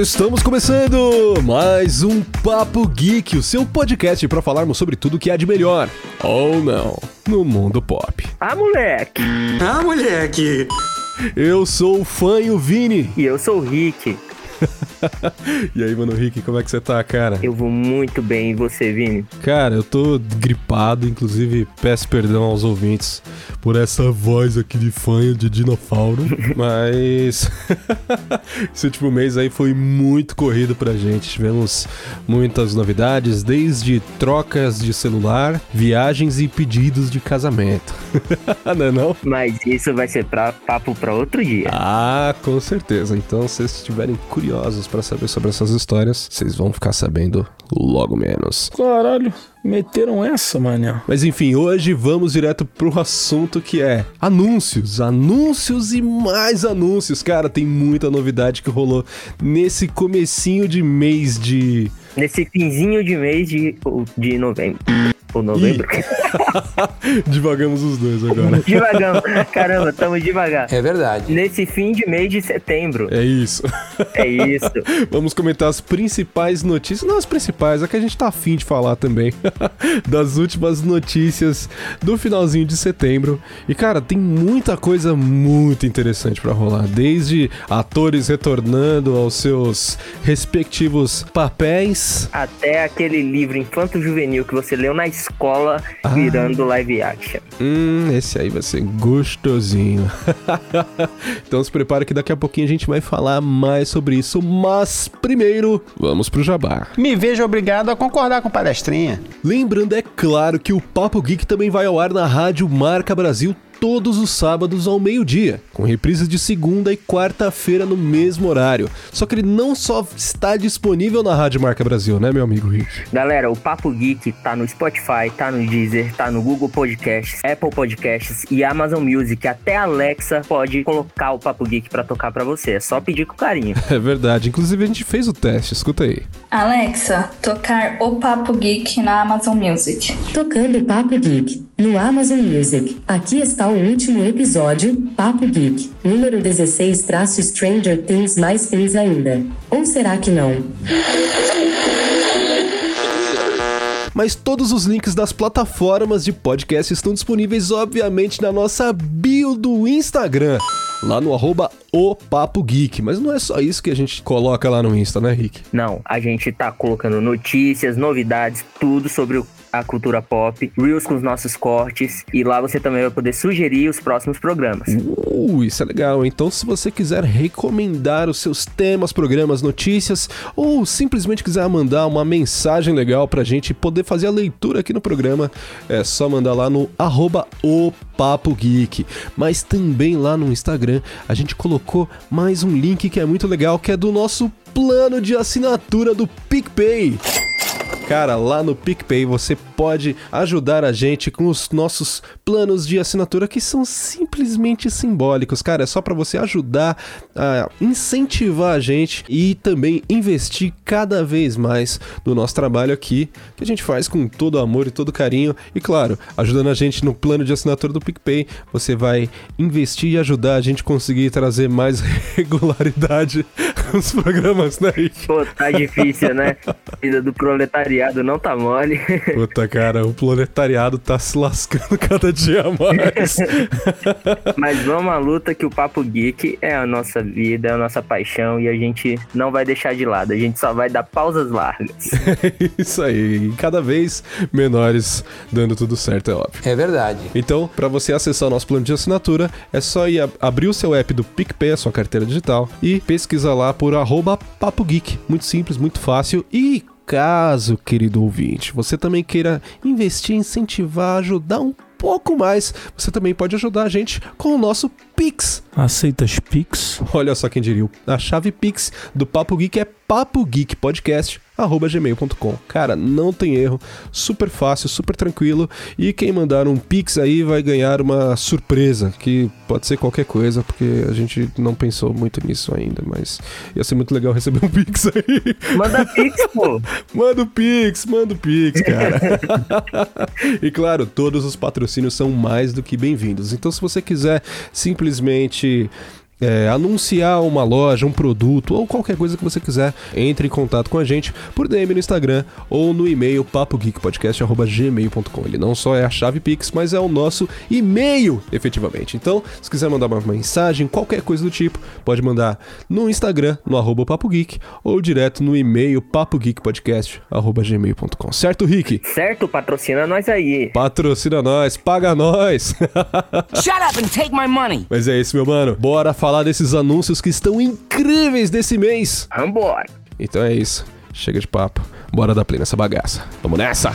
Estamos começando mais um Papo Geek, o seu podcast para falarmos sobre tudo que há de melhor, ou não, no mundo pop. Ah, moleque! Ah, moleque! Eu sou o fã e o Vini. E eu sou o Rick. e aí, mano Rick, como é que você tá, cara? Eu vou muito bem, e você, Vini? Cara, eu tô gripado, inclusive peço perdão aos ouvintes por essa voz aqui de fanho de dinossauro, mas esse último mês aí foi muito corrido pra gente. Tivemos muitas novidades, desde trocas de celular, viagens e pedidos de casamento. não é não? Mas isso vai ser pra, papo pra outro dia. Ah, com certeza. Então, se vocês estiverem curiosos para saber sobre essas histórias, vocês vão ficar sabendo logo menos. Caralho, meteram essa, mané. Mas enfim, hoje vamos direto pro assunto que é anúncios, anúncios e mais anúncios. Cara, tem muita novidade que rolou nesse comecinho de mês de nesse finzinho de mês de, de novembro. Ou novembro. Divagamos os dois agora. Divagamos. Caramba, estamos devagar. É verdade. Nesse fim de mês de setembro. É isso. É isso. Vamos comentar as principais notícias. Não as principais, é que a gente tá afim de falar também. das últimas notícias do finalzinho de setembro. E, cara, tem muita coisa muito interessante para rolar. Desde atores retornando aos seus respectivos papéis. Até aquele livro infanto-juvenil que você leu na escola ah. virando live action. Hum, esse aí vai ser gostosinho. então se prepara que daqui a pouquinho a gente vai falar mais sobre isso, mas primeiro, vamos pro jabá. Me vejo obrigado a concordar com palestrinha. Lembrando, é claro, que o Papo Geek também vai ao ar na Rádio Marca Brasil todos os sábados ao meio-dia, com reprises de segunda e quarta-feira no mesmo horário. Só que ele não só está disponível na Rádio Marca Brasil, né, meu amigo Rich? Galera, o Papo Geek tá no Spotify, tá no Deezer, tá no Google Podcasts, Apple Podcasts e Amazon Music. Até a Alexa pode colocar o Papo Geek para tocar para você. É só pedir com carinho. É verdade. Inclusive a gente fez o teste, escuta aí. Alexa, tocar o Papo Geek na Amazon Music. Tocando Papo Geek no Amazon Music. Aqui está o último episódio, Papo Geek, número 16 traço Stranger Things mais Things ainda. Ou será que não? Mas todos os links das plataformas de podcast estão disponíveis, obviamente, na nossa bio do Instagram lá no arroba o Papo Geek. Mas não é só isso que a gente coloca lá no Insta, né, Rick? Não, a gente tá colocando notícias, novidades, tudo sobre o a cultura pop, Reels com os nossos cortes, e lá você também vai poder sugerir os próximos programas. Uh, isso é legal. Então, se você quiser recomendar os seus temas, programas, notícias, ou simplesmente quiser mandar uma mensagem legal pra gente poder fazer a leitura aqui no programa, é só mandar lá no arroba o Papo Geek. Mas também lá no Instagram a gente colocou mais um link que é muito legal, que é do nosso plano de assinatura do PicPay. Cara, lá no PicPay você pode ajudar a gente com os nossos planos de assinatura que são simplesmente simbólicos. Cara, é só para você ajudar a incentivar a gente e também investir cada vez mais no nosso trabalho aqui, que a gente faz com todo amor e todo carinho. E claro, ajudando a gente no plano de assinatura do PicPay, você vai investir e ajudar a gente conseguir trazer mais regularidade nos programas, né? Pô, tá difícil, né? Vida do proletariado não tá mole. Puta, cara, o proletariado tá se lascando cada dia mais. Mas vamos à luta que o Papo Geek é a nossa vida, é a nossa paixão e a gente não vai deixar de lado. A gente só vai dar pausas largas. Isso aí, cada vez menores, dando tudo certo, é óbvio. É verdade. Então, para você acessar o nosso plano de assinatura, é só ir abrir o seu app do PicPay, a sua carteira digital, e pesquisar lá por arroba Papo Geek. Muito simples, muito fácil e caso, querido ouvinte, você também queira investir, incentivar, ajudar um pouco mais, você também pode ajudar a gente com o nosso Pix. Aceitas Pix? Olha só quem diria. A chave Pix do Papo Geek é Papo Geek Podcast arroba gmail.com. Cara, não tem erro, super fácil, super tranquilo. E quem mandar um Pix aí vai ganhar uma surpresa, que pode ser qualquer coisa, porque a gente não pensou muito nisso ainda, mas ia ser muito legal receber um Pix aí. Manda Pix, pô. manda o Pix, manda o Pix, cara. e claro, todos os patrocínios são mais do que bem-vindos. Então, se você quiser simplesmente simplesmente é, anunciar uma loja, um produto ou qualquer coisa que você quiser, entre em contato com a gente por DM no Instagram ou no e-mail papogeekpodcast.gmail.com. Ele não só é a chave Pix, mas é o nosso e-mail, efetivamente. Então, se quiser mandar uma mensagem, qualquer coisa do tipo, pode mandar no Instagram, no arroba papogeek, ou direto no e-mail papogeekpodcast.gmail.com. Certo, Rick? Certo, patrocina nós aí. Patrocina nós, paga nós. Shut up and take my money. Mas é isso, meu mano. Bora falar falar desses anúncios que estão incríveis desse mês. Vambora. Então é isso. Chega de papo. Bora dar play nessa bagaça. Vamos nessa!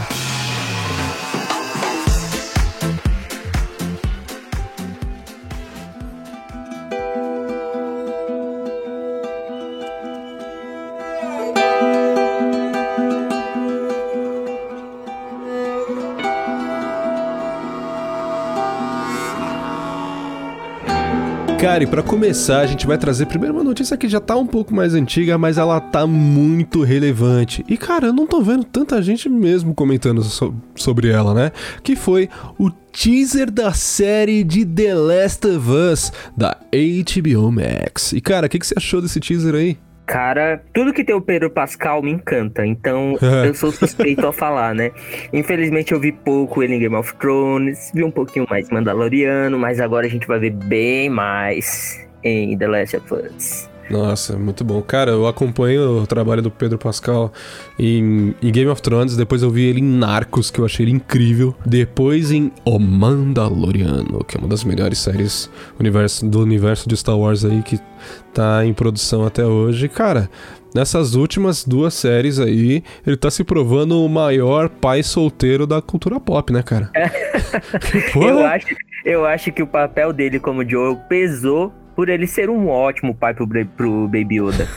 Cara, e pra começar, a gente vai trazer primeiro uma notícia que já tá um pouco mais antiga, mas ela tá muito relevante. E, cara, eu não tô vendo tanta gente mesmo comentando so sobre ela, né? Que foi o teaser da série de The Last of Us da HBO Max. E, cara, o que, que você achou desse teaser aí? Cara, tudo que tem o Pedro Pascal me encanta, então eu sou suspeito a falar, né? Infelizmente eu vi pouco ele em Game of Thrones, vi um pouquinho mais Mandaloriano, mas agora a gente vai ver bem mais em The Last of Us. Nossa, muito bom. Cara, eu acompanho o trabalho do Pedro Pascal em, em, Game of Thrones, depois eu vi ele em Narcos, que eu achei ele incrível. Depois em O Mandaloriano, que é uma das melhores séries universo, do universo de Star Wars aí, que tá em produção até hoje. Cara, nessas últimas duas séries aí, ele tá se provando o maior pai solteiro da cultura pop, né, cara? eu, acho, eu acho que o papel dele como Joe pesou por ele ser um ótimo pai pro, pro Baby Yoda.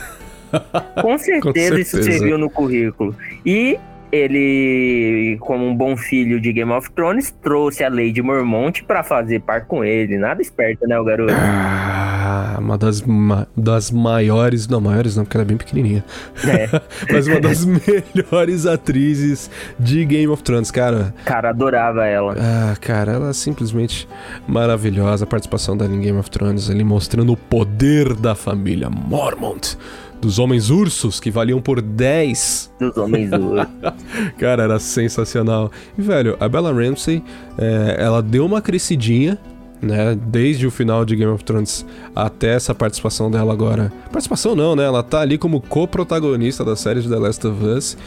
Com certeza, Com certeza isso serviu no currículo. E ele, como um bom filho de Game of Thrones, trouxe a Lady Mormont para fazer par com ele. Nada esperto, né, o garoto? Ah, uma das, ma das maiores, não maiores não, porque ela é bem pequenininha. É. Mas uma das melhores atrizes de Game of Thrones, cara. Cara, adorava ela. Ah, cara, ela é simplesmente maravilhosa. A participação dela em Game of Thrones, ali mostrando o poder da família Mormont dos Homens Ursos, que valiam por 10. Dos Homens Ursos. Cara, era sensacional. E, velho, a Bella Ramsey, é, ela deu uma crescidinha, né? Desde o final de Game of Thrones até essa participação dela agora. Participação não, né? Ela tá ali como co-protagonista da série de The Last of Us.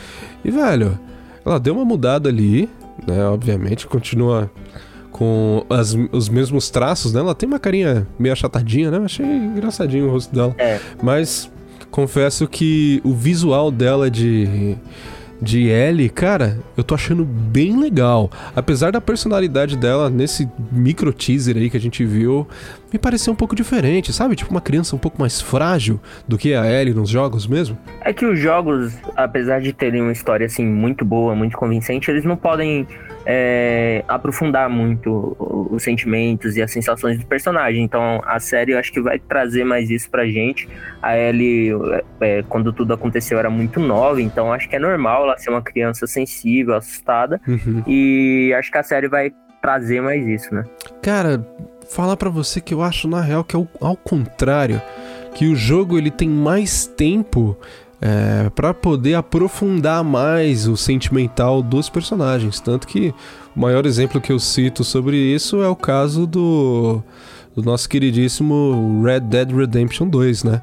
E, velho, ela deu uma mudada ali, né? Obviamente, continua com as, os mesmos traços, né? Ela tem uma carinha meio achatadinha, né? Eu achei engraçadinho o rosto dela. É. Mas confesso que o visual dela de de Ellie, cara, eu tô achando bem legal. Apesar da personalidade dela nesse micro teaser aí que a gente viu, me pareceu um pouco diferente, sabe? Tipo uma criança um pouco mais frágil do que a Ellie nos jogos mesmo. É que os jogos, apesar de terem uma história assim muito boa, muito convincente, eles não podem é, aprofundar muito os sentimentos e as sensações do personagem. Então a série eu acho que vai trazer mais isso pra gente. A Ellie, é, quando tudo aconteceu, era muito nova, então acho que é normal ela ser uma criança sensível, assustada. Uhum. E acho que a série vai trazer mais isso, né? Cara, falar para você que eu acho na real que é ao contrário, que o jogo ele tem mais tempo é, para poder aprofundar mais o sentimental dos personagens. Tanto que o maior exemplo que eu cito sobre isso é o caso do, do nosso queridíssimo Red Dead Redemption 2, né?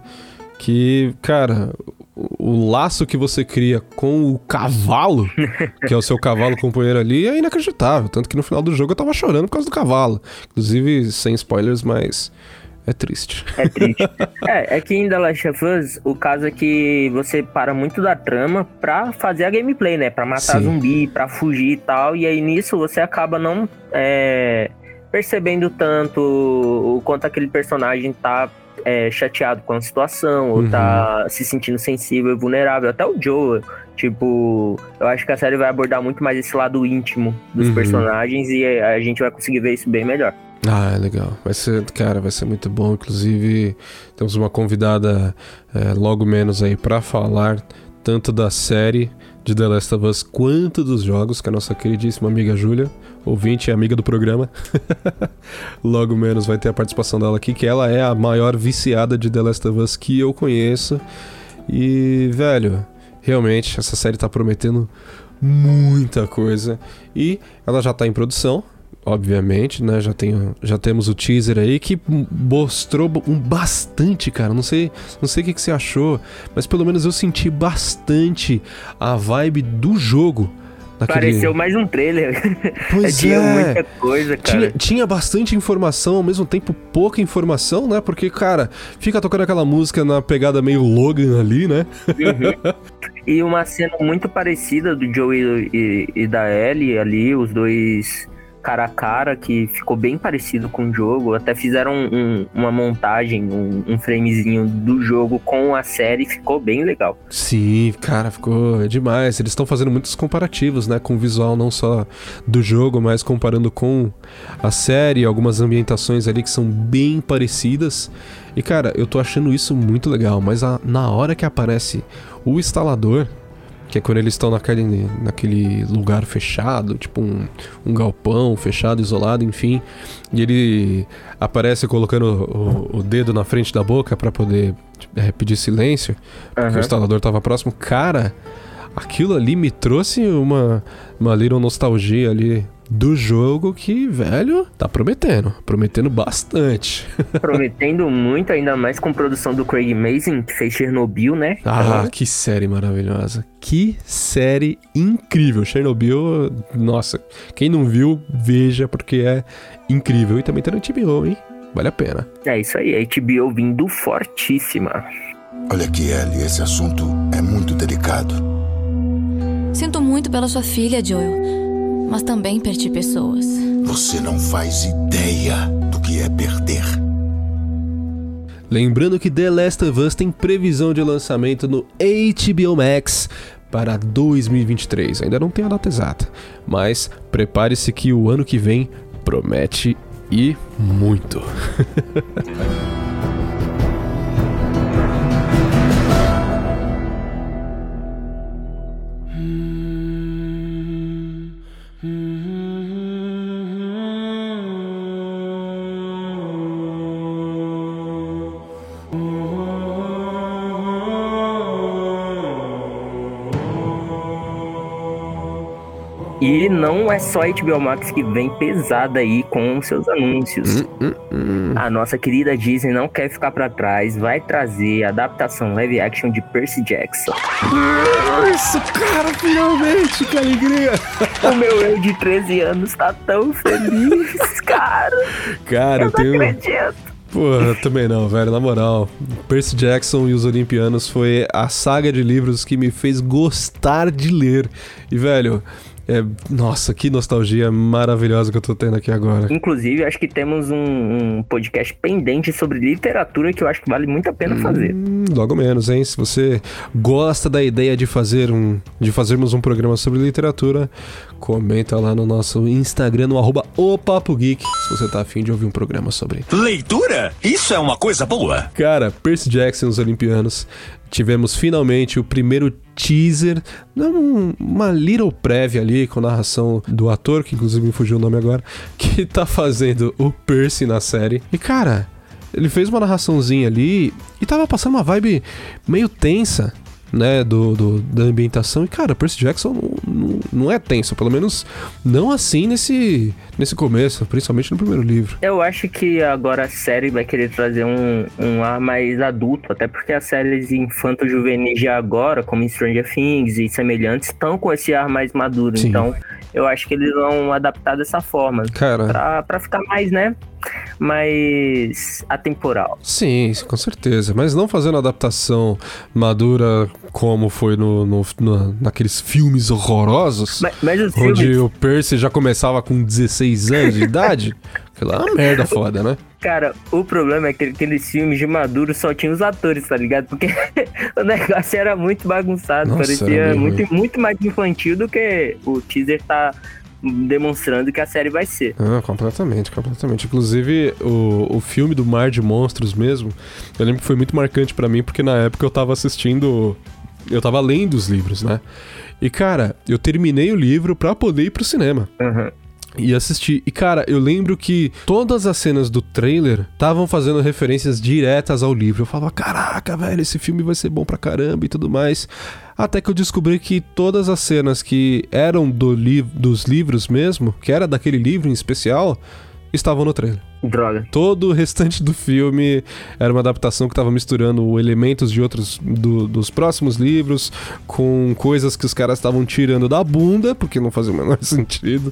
Que, cara, o laço que você cria com o cavalo, que é o seu cavalo companheiro ali, é inacreditável. Tanto que no final do jogo eu tava chorando por causa do cavalo. Inclusive, sem spoilers, mas é triste. É triste. é, é que em The Last of Us, o caso é que você para muito da trama pra fazer a gameplay, né? Pra matar Sim. zumbi, pra fugir e tal. E aí nisso você acaba não. É, percebendo tanto o quanto aquele personagem tá é, chateado com a situação, ou Uhum. tá se sentindo sensível e vulnerável. Até o Joe, tipo, eu acho que a série vai abordar muito mais esse lado íntimo dos Uhum. personagens e a gente vai conseguir ver isso bem melhor. Ah, é legal. Vai ser, cara, vai ser muito bom. Inclusive, temos uma convidada é, logo menos aí pra falar tanto da série de The Last of Us quanto dos jogos, que é a nossa queridíssima amiga Júlia, ouvinte e amiga do programa. logo menos vai ter a participação dela aqui, que ela é a maior viciada de The Last of Us que eu conheço. E, velho, realmente essa série tá prometendo muita coisa. E ela já tá em produção, obviamente, né? Já, tem, já temos o teaser aí que mostrou um bastante, cara. Não sei, não sei o que, que você achou, mas pelo menos eu senti bastante a vibe do jogo. Naquele- Pareceu mais um trailer. Pois Tinha é. muita coisa, cara. Tinha, tinha bastante informação, ao mesmo tempo pouca informação, né? Porque, cara, fica tocando aquela música na pegada meio Logan ali, né? Uhum. E uma cena muito parecida do Joe e, e da Ellie ali, os dois cara a cara, que ficou bem parecido com o jogo. Até fizeram um- uma montagem, um, um framezinho do jogo com a série, ficou bem legal. Sim, cara, ficou demais. Eles estão fazendo muitos comparativos, né, com o visual não só do jogo, mas comparando com a série, algumas ambientações ali que são bem parecidas. E cara, eu tô achando isso muito legal, mas a- na hora que aparece o instalador, que é quando eles estão naquele, naquele lugar fechado, tipo um, um galpão fechado, isolado, enfim, e ele aparece colocando o, o dedo na frente da boca pra poder é, pedir silêncio porque o instalador tava próximo. Cara, aquilo ali me trouxe uma, uma little nostalgia ali do jogo que, velho, tá prometendo. Prometendo bastante. Prometendo muito, ainda mais com produção do Craig Mazin, que fez Chernobyl, né? Ah, que série maravilhosa. Que série incrível. Chernobyl, nossa, quem não viu, veja, porque é incrível. E também tá no HBO, hein? Vale a pena. É isso aí, a HBO vindo fortíssima. Olha aqui, Ellie, esse assunto é muito delicado. Sinto muito pela sua filha, Joel. Mas também perdi pessoas. Você não faz ideia do que é perder. Lembrando que The Last of Us tem previsão de lançamento no HBO Max para 2023. Ainda não tem a data exata, mas prepare-se que o ano que vem promete e muito. E não é só a HBO Max que vem pesada aí com seus anúncios. A nossa querida Disney não quer ficar pra trás, vai trazer a adaptação live action de Percy Jackson. Isso, cara, finalmente, que alegria! O meu eu de 13 anos tá tão feliz, cara. Cara, eu Eu não tenho. acredito. Porra, também não, velho, na moral. Percy Jackson e os Olimpianos foi a saga de livros que me fez gostar de ler. E, velho, é. Nossa, que nostalgia maravilhosa que eu tô tendo aqui agora. Inclusive, acho que temos um, um podcast pendente sobre literatura que eu acho que vale muito a pena fazer. Hum, logo menos, hein? Se você gosta da ideia de fazer um, de fazermos um programa sobre literatura, comenta lá no nosso Instagram, no arroba o Papo Geek, se você tá afim de ouvir um programa sobre. Leitura? Isso é uma coisa boa. Cara, Percy Jackson e os Olimpianos. Tivemos finalmente o primeiro teaser, não, uma little prévia ali com narração do ator, que inclusive me fugiu o nome agora, que tá fazendo o Percy na série. E cara, ele fez uma narraçãozinha ali e tava passando uma vibe meio tensa, né, do, do- da ambientação. E cara, Percy Jackson não, não, não é tenso, pelo menos não assim nesse, nesse começo, principalmente no primeiro livro. Eu acho que agora a série vai querer trazer um, um ar mais adulto, até porque as séries infanto-juvenis de agora, como Stranger Things e semelhantes, estão com esse ar mais maduro. Sim. Então, eu acho que eles vão adaptar dessa forma. Cara, Pra, pra ficar mais, né? Mais atemporal. Sim, com certeza. Mas não fazendo adaptação madura como foi no, no- no- naqueles filmes horrorosos. Mas, mas Onde filmes, o Percy já começava com 16 anos de idade. Aquilo é uma merda foda, né? cara, o problema é que aqueles filmes de Maduro só tinham os atores, tá ligado? Porque o negócio era muito bagunçado, Nossa, parecia muito, muito mais infantil do que o teaser tá demonstrando que a série vai ser. Ah, completamente, completamente. Inclusive, o, o filme do Mar de Monstros mesmo, eu lembro que foi muito marcante pra mim, porque na época eu tava assistindo. Eu tava lendo os livros, né? E, cara, eu terminei o livro pra poder ir pro cinema. Aham. E assistir. E, cara, eu lembro que todas as cenas do trailer estavam fazendo referências diretas ao livro. Eu falava, caraca, velho, esse filme vai ser bom pra caramba e tudo mais. Até que eu descobri que todas as cenas que eram do li dos livros mesmo, que era daquele livro em especial, estavam no trailer. Droga. Todo o restante do filme era uma adaptação que estava misturando elementos de outros do- dos próximos livros com coisas que os caras estavam tirando da bunda, porque não fazia o menor sentido.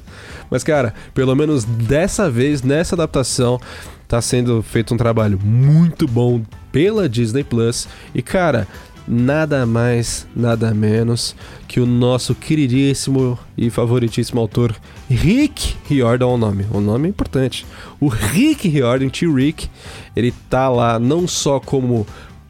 Mas, cara, pelo menos dessa vez, nessa adaptação, tá sendo feito um trabalho muito bom pela Disney Plus. E, cara, nada mais, nada menos que o nosso queridíssimo e favoritíssimo autor Rick Riordan, o nome. O nome é importante. O Rick Riordan, tio Rick, ele tá lá não só como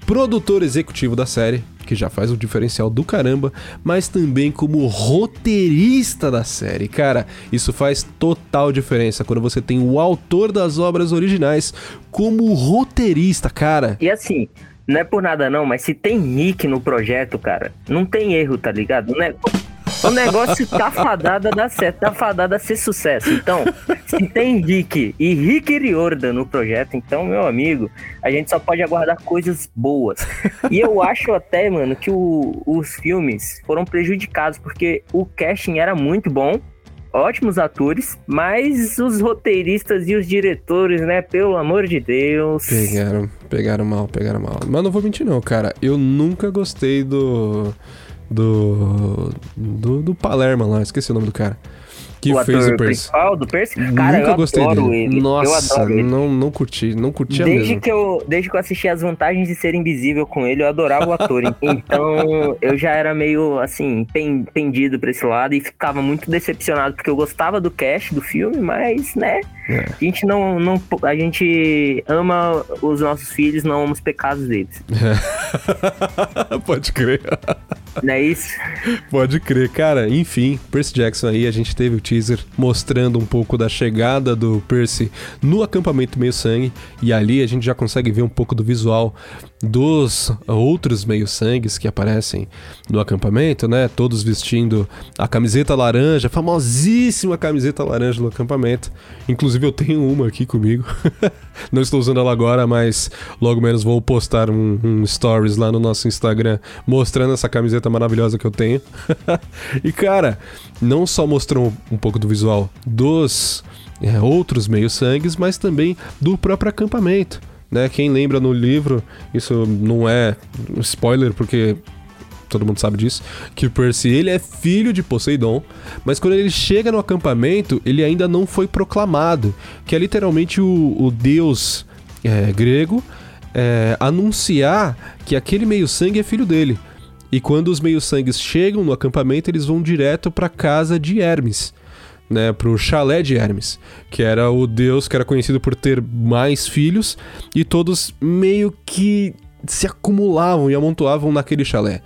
produtor executivo da série, que já faz um diferencial do caramba, mas também como roteirista da série. Cara, isso faz total diferença quando você tem o autor das obras originais como roteirista, cara. E assim, não é por nada não, mas se tem Nick no projeto, cara, não tem erro, tá ligado? O, ne- o negócio tá fadado a dar certo, tá fadado a ser sucesso. Então, se tem Rick e Rick Riordan no projeto, então, meu amigo, a gente só pode aguardar coisas boas. E eu acho até, mano, que o- os filmes foram prejudicados, porque o casting era muito bom, ótimos atores, mas os roteiristas e os diretores, né, pelo amor de Deus... Pegaram, pegaram mal, pegaram mal. Mas não vou mentir não, cara. Eu nunca gostei do do do, do Palermo lá, esqueci o nome do cara. Que o fez ator o Percy. principal do Percy? Cara, nunca eu gostei dele. ele. Nossa, eu adoro ele. não não curti, não curti Desde mesmo. que, eu, desde que eu assisti as vantagens de ser invisível com ele, eu adorava o ator. então, eu já era meio, assim, pen- pendido pra esse lado e ficava muito decepcionado, porque eu gostava do cast do filme, mas, né, É. a gente não, não... A gente ama os nossos filhos, não ama os pecados deles. Pode crer. Não é isso? Pode crer, cara. Enfim, Percy Jackson aí, a gente teve o teaser mostrando um pouco da chegada do Percy no acampamento meio sangue e ali a gente já consegue ver um pouco do visual dos outros meio sangues que aparecem no acampamento, né? Todos vestindo a camiseta laranja, famosíssima camiseta laranja do acampamento. Inclusive eu tenho uma aqui comigo. Não estou usando ela agora, mas logo menos vou postar um, um stories lá no nosso Instagram mostrando essa camiseta maravilhosa que eu tenho. e cara, não só mostrou um pouco do visual dos é, outros meio-sangues, mas também do próprio acampamento. Né? Quem lembra no livro, isso não é spoiler, porque todo mundo sabe disso, que Percy ele é filho de Poseidon, mas quando ele chega no acampamento, ele ainda não foi proclamado, que é literalmente o, o deus é, grego é, anunciar que aquele meio-sangue é filho dele. E quando os meio-sangues chegam no acampamento, eles vão direto para casa de Hermes. Né, pro chalé de Hermes, que era o deus que era conhecido por ter mais filhos, e todos meio que se acumulavam e amontoavam naquele chalé.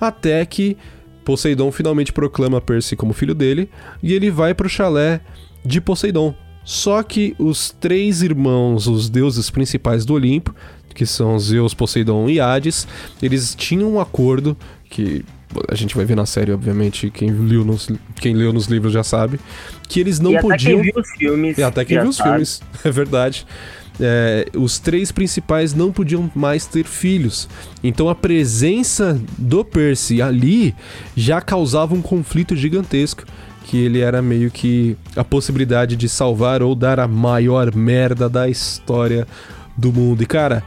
Até que Poseidon finalmente proclama Percy como filho dele e ele vai pro chalé de Poseidon. Só que os três irmãos, os deuses principais do Olimpo, que são Zeus, Poseidon e Hades, eles tinham um acordo que a gente vai ver na série, obviamente, quem leu nos, quem leu nos livros já sabe, que eles não e até podiam. quem viu os filmes. E até quem viu os sabe. filmes, é verdade. É, os três principais não podiam mais ter filhos. Então a presença do Percy ali já causava um conflito gigantesco. Que ele era meio que a possibilidade de salvar ou dar a maior merda da história do mundo. E cara,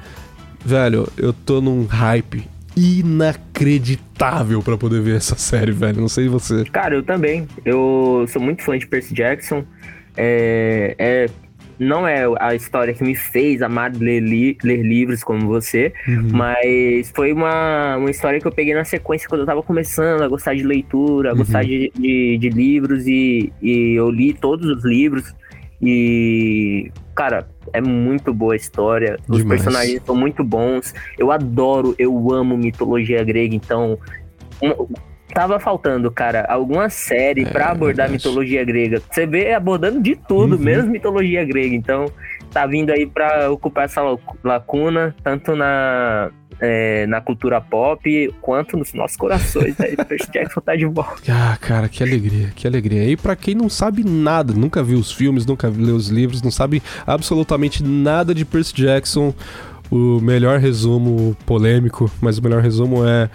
velho, eu tô num hype inacreditável pra poder ver essa série, velho. Não sei você. Cara, eu também. Eu sou muito fã de Percy Jackson. É, é não é a história que me fez amar ler, li, ler livros como você, uhum. mas foi uma, uma história que eu peguei na sequência quando eu tava começando a gostar de leitura, a uhum. gostar de, de, de, livros e, e eu li todos os livros e, cara, é muito boa a história. Os Demais. personagens são muito bons. Eu adoro, eu amo mitologia grega, então. Tava faltando, cara, alguma série é, para abordar mitologia grega. Você vê abordando de tudo, uhum. menos mitologia grega. Então, tá vindo aí para ocupar essa lacuna, tanto na é, na cultura pop quanto nos nossos corações. Né? Percy Jackson tá de volta. Ah, cara, que alegria, que alegria. E para quem não sabe nada, nunca viu os filmes, nunca leu os livros, não sabe absolutamente nada de Percy Jackson, o melhor resumo polêmico, mas o melhor resumo é,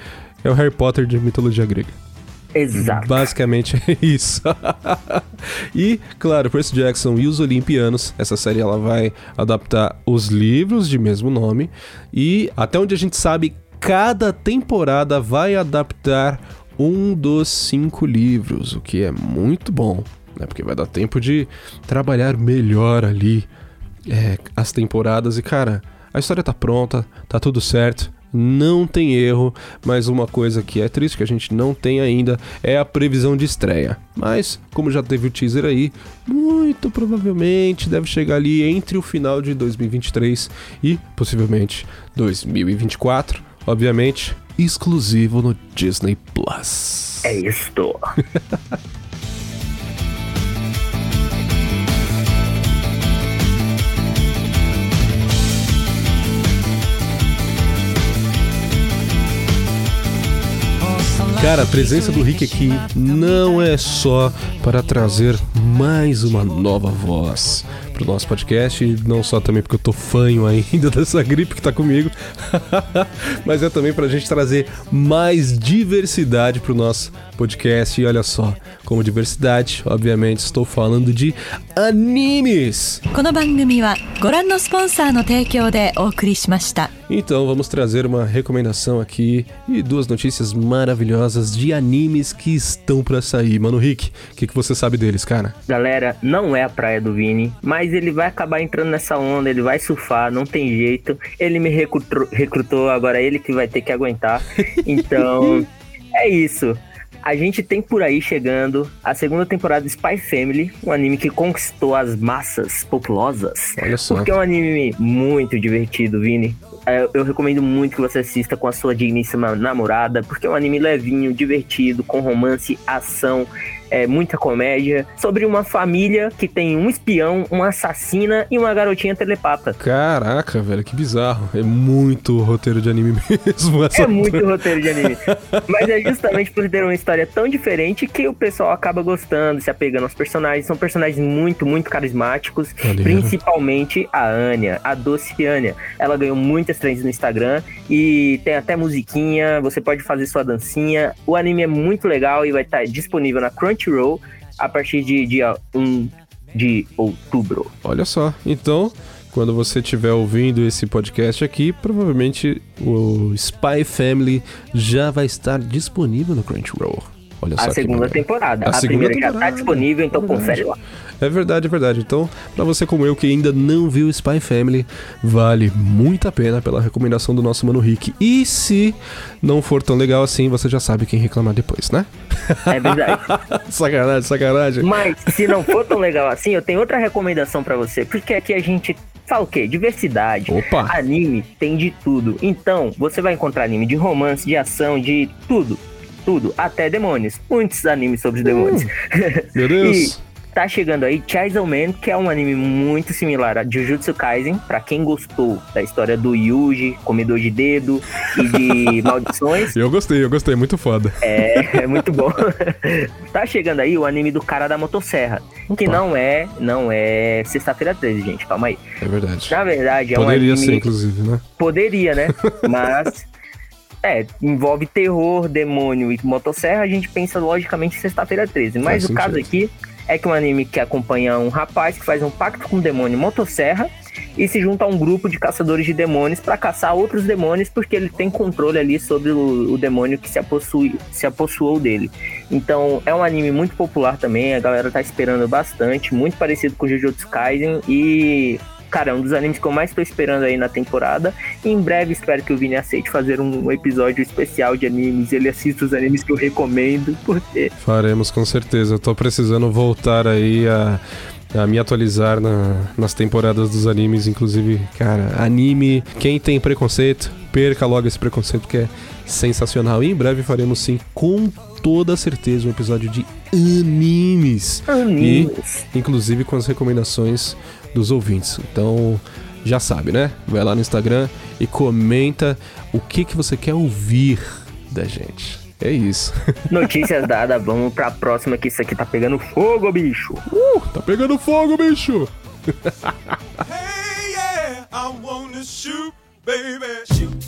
é o Harry Potter de mitologia grega. Exato. Basicamente é isso. e, claro, Percy Jackson e os Olimpianos, essa série ela vai adaptar os livros de mesmo nome e até onde a gente sabe, cada temporada vai adaptar um dos cinco livros, o que é muito bom, né? Porque vai dar tempo de trabalhar melhor ali é, as temporadas e, cara, a história tá pronta, tá tudo certo não tem erro, mas uma coisa que é triste que a gente não tem ainda é a previsão de estreia. Mas, como já teve o teaser aí, muito provavelmente deve chegar ali entre o final de 2023 e possivelmente 2024, obviamente, exclusivo no Disney Plus. É isso. Cara, a presença do Rick aqui não é só para trazer mais uma nova voz pro nosso podcast, não só também porque eu tô fanho ainda dessa gripe que tá comigo, mas é também pra gente trazer mais diversidade pro nosso podcast. E olha só, como diversidade, obviamente estou falando de animes. Então vamos trazer uma recomendação aqui e duas notícias maravilhosas de animes que estão para sair. Mano Rick, o que, que você sabe deles, cara? Galera, não é a praia do Vini, mas ele vai acabar entrando nessa onda, ele vai surfar, não tem jeito. Ele me recrutou, recrutou agora ele que vai ter que aguentar. Então, é isso. A gente tem por aí chegando a segunda temporada de Spy Family, um anime que conquistou as massas populosas. Olha só. Porque é um anime muito divertido, Vini. É, eu recomendo muito que você assista com a sua digníssima namorada, porque é um anime levinho, divertido, com romance, ação é, muita comédia, sobre uma família que tem um espião, uma assassina e uma garotinha telepata. Caraca, velho, que bizarro. É muito roteiro de anime mesmo. Essa é muito roteiro de anime. Mas é justamente por ter uma história tão diferente que o pessoal acaba gostando, se apegando aos personagens. São personagens muito, muito carismáticos. Principalmente a Anya, a doce Anya. Ela ganhou muitas trends no Instagram e tem até musiquinha. Você pode fazer sua dancinha. O anime é muito legal e vai estar disponível na Crunchyroll Crunchyroll a partir de dia 1 de outubro. Olha só, então quando você estiver ouvindo esse podcast aqui, provavelmente o Spy Family já vai estar disponível no Crunchyroll. Olha a segunda temporada. A, a segunda primeira temporada. já está disponível, então confere lá. É verdade, é verdade. Então, para você como eu que ainda não viu Spy Family, vale muito a pena pela recomendação do nosso mano Rick. E se não for tão legal assim, você já sabe quem reclamar depois, né? É verdade. sacanagem, sacanagem. Mas se não for tão legal assim, eu tenho outra recomendação para você, porque aqui a gente fala o quê? Diversidade. Opa. Anime tem de tudo. Então, você vai encontrar anime de romance, de ação, de tudo tudo, até demônios. Muitos animes sobre demônios. Uh, meu Deus. e tá chegando aí Chainsaw Man, que é um anime muito similar a Jujutsu Kaisen, para quem gostou da história do Yuji, comedor de dedo e de maldições. Eu gostei, eu gostei, muito foda. É, é muito bom. tá chegando aí o anime do cara da motosserra, Opa. que não é, não é sexta-feira 13, gente, calma aí. É verdade. Na verdade, é Poderia um anime... ser, inclusive, né? Poderia, né? Mas é, envolve terror, demônio e motosserra, a gente pensa logicamente sexta-feira 13. Mas Faz o sentido. caso aqui é que um anime que acompanha um rapaz que faz um pacto com o demônio motosserra e se junta a um grupo de caçadores de demônios para caçar outros demônios, porque ele tem controle ali sobre o, o demônio que se, apossui, se apossuou dele. Então é um anime muito popular também, a galera tá esperando bastante, muito parecido com Jujutsu Kaisen e cara, é um dos animes que eu mais tô esperando aí na temporada. E em breve espero que o Vini aceite fazer um episódio especial de animes. Ele assista os animes que eu recomendo, porque. Faremos com certeza. Eu tô precisando voltar aí a. A me atualizar na, nas temporadas dos animes, inclusive, cara, anime, quem tem preconceito, perca logo esse preconceito que é sensacional. E em breve faremos sim, com toda certeza, um episódio de animes. Animes. E, inclusive com as recomendações dos ouvintes. Então, já sabe, né? Vai lá no Instagram e comenta o que, que você quer ouvir da gente. É isso. Notícias dadas, vamos pra próxima que isso aqui tá pegando fogo, bicho. Uh, tá pegando fogo, bicho. hey, yeah, I wanna shoot.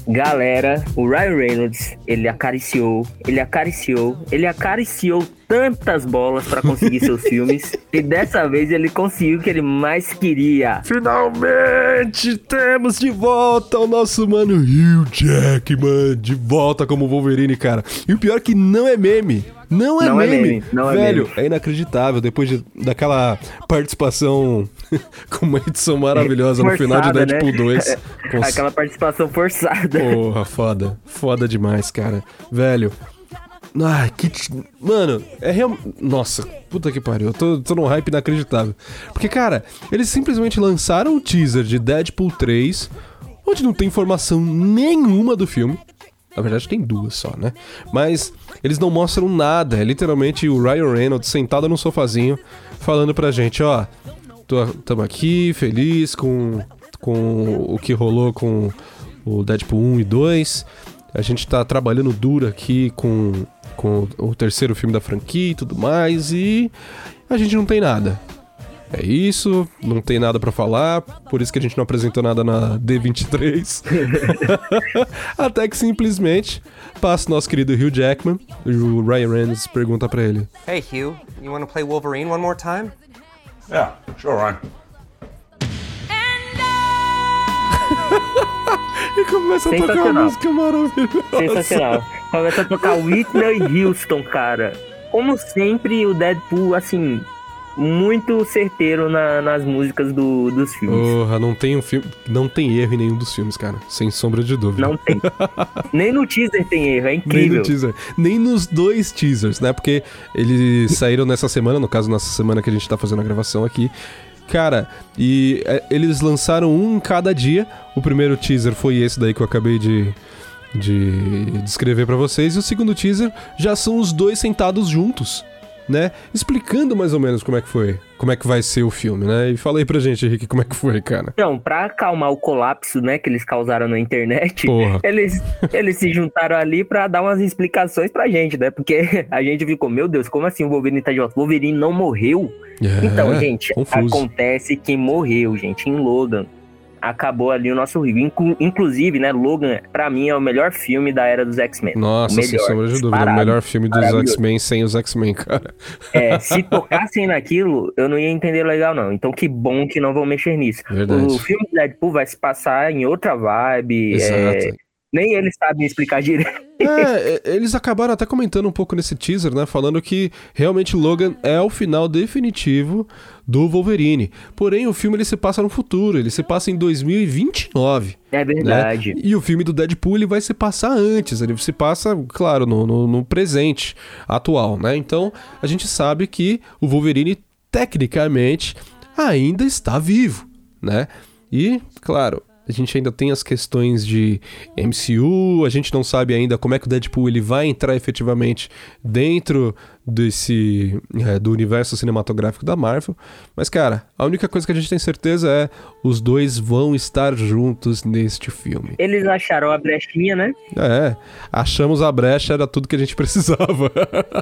Galera, o Ryan Reynolds, ele acariciou, ele acariciou, ele acariciou tantas bolas para conseguir seus filmes e dessa vez ele conseguiu o que ele mais queria. Finalmente temos de volta o nosso mano Hugh Jackman, de volta como Wolverine, cara. E o pior é que não é meme. Não é Não é meme. meme, não é Velho, meme. é inacreditável. Depois de, daquela participação com uma edição maravilhosa no final de Forçada, Deadpool né? 2. com- Aquela participação forçada. Porra, foda. Foda demais, cara. Velho. Ai, que. t- Mano, é real. Nossa, puta que pariu. Eu tô, tô num hype inacreditável. Porque, cara, eles simplesmente lançaram o teaser de Deadpool 3, onde não tem informação nenhuma do filme. Na verdade, tem duas só, né? Mas eles não mostram nada. É literalmente o Ryan Reynolds sentado no sofazinho, falando pra gente: ó, tô, tamo aqui, feliz com, com o que rolou com o Deadpool 1 e 2. A gente tá trabalhando duro aqui com, com o terceiro filme da franquia e tudo mais. E a gente não tem nada. É isso, não tem nada pra falar, por isso que a gente não apresentou nada na D23. Até que simplesmente passa o nosso querido Hugh Jackman, e o Ryan Reynolds pergunta pra ele: Hey, Hugh, you want to play Wolverine one more time? Yeah, sure, Ryan. E começa a tocar uma música maravilhosa. Sensacional. Começa a tocar Whitney Houston, cara. Como sempre, o Deadpool, assim, muito certeiro na- nas músicas do- dos filmes. Porra, não tem um filme. Não tem erro em nenhum dos filmes, cara. Sem sombra de dúvida. Não tem. Nem no teaser tem erro, é Nem incrível. no teaser. Nem nos dois teasers, né? Porque eles saíram nessa semana, no caso, nessa semana que a gente tá fazendo a gravação aqui. Cara, e é, eles lançaram um em cada dia. O primeiro teaser foi esse daí que eu acabei de, de descrever pra vocês. E o segundo teaser já são os dois sentados juntos, né? Explicando mais ou menos como é que foi. Como é que vai ser o filme, né? E fala aí pra gente, Henrique, como é que foi, cara. Então, pra acalmar o colapso, né, que eles causaram na internet, Porra. eles, eles se juntaram ali pra dar umas explicações pra gente, né? Porque a gente ficou, meu Deus, como assim o Wolverine tá de volta? Wolverine não morreu? É, então, gente, confuso. acontece que morreu, gente, em Logan. Acabou ali o nosso rio. Inclu- inclusive, né, Logan, pra mim, é o melhor filme da era dos X-Men. Nossa, o sem melhor, sombra de dúvida. O melhor filme dos. X-Men sem os X-Men, cara. É, se tocassem naquilo, eu não ia entender legal, não. Então, que bom que não vão mexer nisso. Verdade. O filme do Deadpool vai se passar em outra vibe. Exato. é, nem eles sabem explicar direito. É, é, eles acabaram até comentando um pouco nesse teaser, né? Falando que realmente Logan é o final definitivo do Wolverine. Porém, o filme ele se passa no futuro, ele se passa em 2029. É verdade. né? E o filme do Deadpool ele vai se passar antes, ele se passa, claro, no, no- no presente atual, né? Então a gente sabe que o Wolverine, tecnicamente, ainda está vivo, né? E, claro, a gente ainda tem as questões de MCU, a gente não sabe ainda como é que o Deadpool ele vai entrar efetivamente dentro desse é, do universo cinematográfico da Marvel. Mas, cara, a única coisa que a gente tem certeza é os dois vão estar juntos neste filme. Eles acharam a brechinha, né? É, achamos a brecha, era tudo que a gente precisava.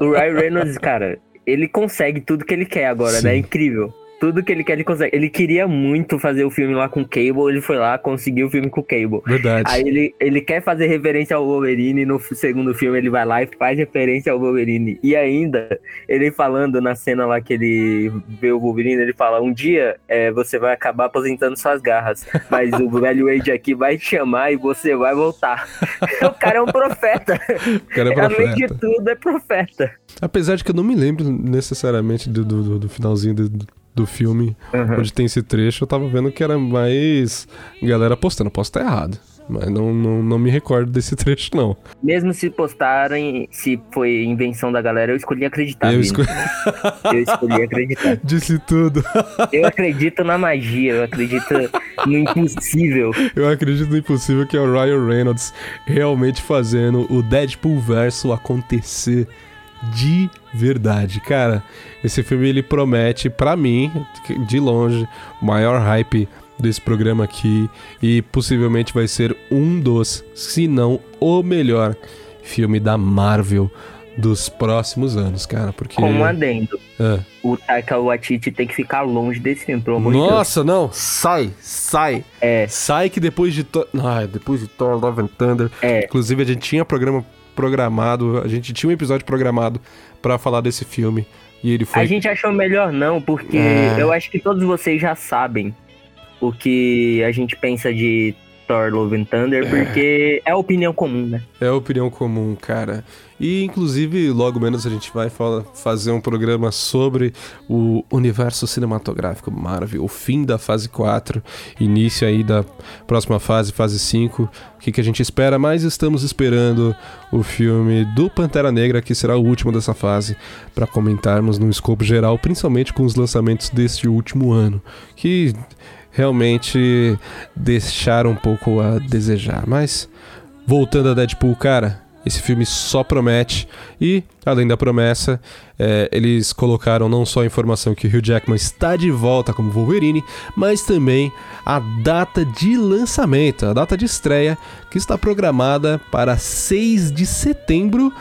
O Ryan Reynolds, cara, ele consegue tudo que ele quer agora, Sim. né? É incrível. Tudo que ele quer, ele consegue. Ele queria muito fazer o filme lá com o Cable, ele foi lá, conseguiu o filme com o Cable. Verdade. Aí ele, ele quer fazer referência ao Wolverine, no segundo filme ele vai lá e faz referência ao Wolverine. E ainda, ele falando na cena lá que ele vê o Wolverine, ele fala: Um dia é, você vai acabar aposentando suas garras, mas o velho Wade aqui vai te chamar e você vai voltar. o cara é um profeta. O cara é Além de profeta. tudo, é profeta. Apesar de que eu não me lembro necessariamente do, do, do- do finalzinho do, do filme, Uhum. onde tem esse trecho, eu tava vendo que era mais galera postando. Posso estar errado, mas não, não, não me recordo desse trecho, não. Mesmo se postarem, se foi invenção da galera, eu escolhi acreditar. Eu esco- eu escolhi acreditar. Disse tudo. Eu acredito na magia, eu acredito no impossível. Eu acredito no impossível que é o Ryan Reynolds realmente fazendo o Deadpool verso acontecer de verdade. Cara, esse filme ele promete pra mim, de longe, o maior hype desse programa aqui e possivelmente vai ser um dos, se não o melhor filme da Marvel dos próximos anos, cara, porque Com um adendo. É. O Taika Waititi tem que ficar longe desse filme, pelo amor de Deus. Nossa, não, sai, sai. É. Sai que depois de Thor, Ai, depois de Thor Love and Thunder, É. inclusive a gente tinha programa programado, a gente tinha um episódio programado pra falar desse filme e ele foi A gente achou melhor não, porque É. eu acho que todos vocês já sabem o que a gente pensa de Thor Love and Thunder, porque é opinião comum, né? É a opinião comum, cara. E inclusive, logo menos a gente vai fala- fazer um programa sobre o universo cinematográfico Marvel, o fim da fase 4, início aí da próxima fase, fase 5. O que, que a gente espera? Mas estamos esperando o filme do Pantera Negra, que será o último dessa fase, para comentarmos no escopo geral, principalmente com os lançamentos deste último ano, que realmente deixaram um pouco a desejar. Mas voltando a Deadpool, cara, esse filme só promete. E, além da promessa, é, eles colocaram não só a informação que o Hugh Jackman está de volta como Wolverine, mas também a data de lançamento, a data de estreia, que está programada para 6 de setembro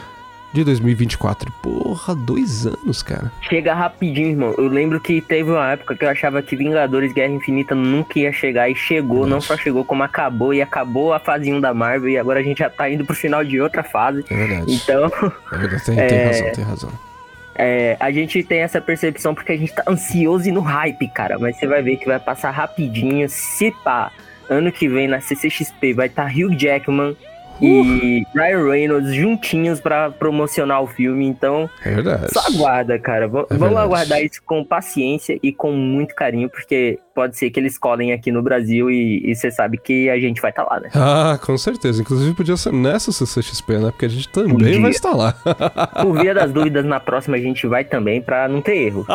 de 2024. Porra, dois anos, cara. Chega rapidinho, irmão. Eu lembro que teve uma época que eu achava que Vingadores Guerra Infinita nunca ia chegar e chegou, não só chegou como acabou e acabou a fase 1 da Marvel e agora a gente já tá indo pro final de outra fase. É verdade. Então, É verdade, tem, tem É. razão, tem razão. é, a gente tem essa percepção porque a gente tá ansioso e no hype, cara. Mas você vai ver que vai passar rapidinho. Se pá, ano que vem na CCXP vai estar Hugh Jackman e Ryan Reynolds juntinhos pra promocionar o filme. Então, É verdade. só aguarda, cara. V- É Vamos verdade. aguardar isso com paciência e com muito carinho, porque pode ser que eles colhem aqui no Brasil e você sabe que a gente vai estar lá, né? Ah, com certeza. Inclusive podia ser nessa CCXP, né? Porque a gente também vai estar lá. Por via das dúvidas, na próxima a gente vai também pra não ter erro.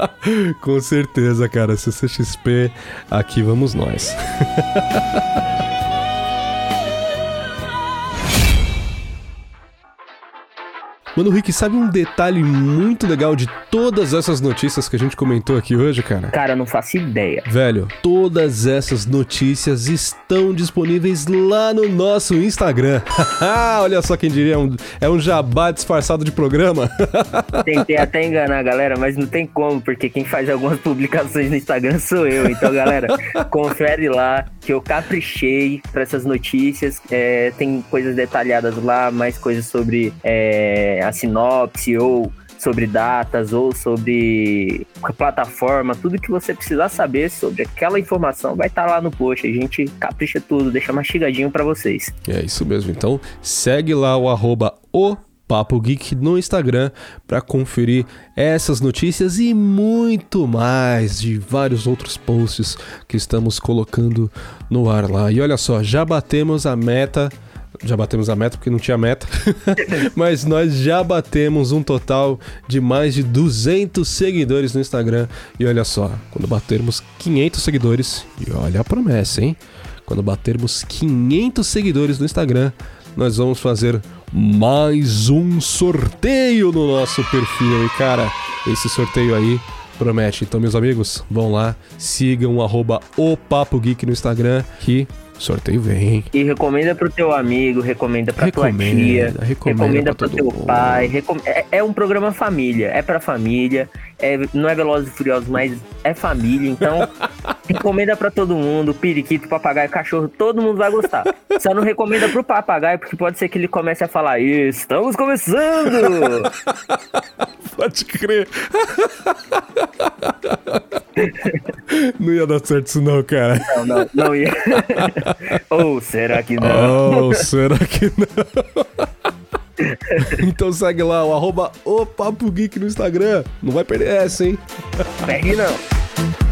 Com certeza, cara. CCXP, aqui vamos nós. Mano, Rick, sabe um detalhe muito legal de todas essas notícias que a gente comentou aqui hoje, cara? Cara, eu não faço ideia. Velho, todas essas notícias estão disponíveis lá no nosso Instagram. Olha só quem diria, é um, é um jabá disfarçado de programa. Tentei até enganar a galera, mas não tem como, porque quem faz algumas publicações no Instagram sou eu. Então, galera, confere lá que eu caprichei pra essas notícias. É, tem coisas detalhadas lá, mais coisas sobre é, a sinopse ou sobre datas ou sobre plataforma, tudo que você precisar saber sobre aquela informação vai estar lá no post. A gente capricha tudo, deixa mastigadinho pra vocês. É isso mesmo. Então segue lá o arroba o Papo Geek no Instagram para conferir essas notícias e muito mais de vários outros posts que estamos colocando no ar lá. E olha só, já batemos a meta. Já batemos a meta porque não tinha meta, mas nós já batemos um total de mais de 200 seguidores no Instagram. E olha só, quando batermos 500 seguidores, e olha a promessa, hein? Quando batermos 500 seguidores no Instagram, nós vamos fazer mais um sorteio no nosso perfil. E cara, esse sorteio aí promete. Então, meus amigos, vão lá, sigam o Papo Geek no Instagram, que Sorteio vem. E recomenda pro teu amigo, recomenda pra tua Recomenda, tia, recomenda recomenda pro teu mundo. pai. recom- É, é um programa família, é pra família, é, não é Velozes e Furiosos, mas é família, então recomenda pra todo mundo, periquito, papagaio, cachorro, todo mundo vai gostar. Só não recomenda pro papagaio, porque pode ser que ele comece a falar, estamos começando! Pode crer. Não ia dar certo isso não, cara. Não, não, não ia. Ou será que não? Oh, será que não? então segue lá, o arroba o Papo Geek no Instagram. Não vai perder essa, hein? Pegue não.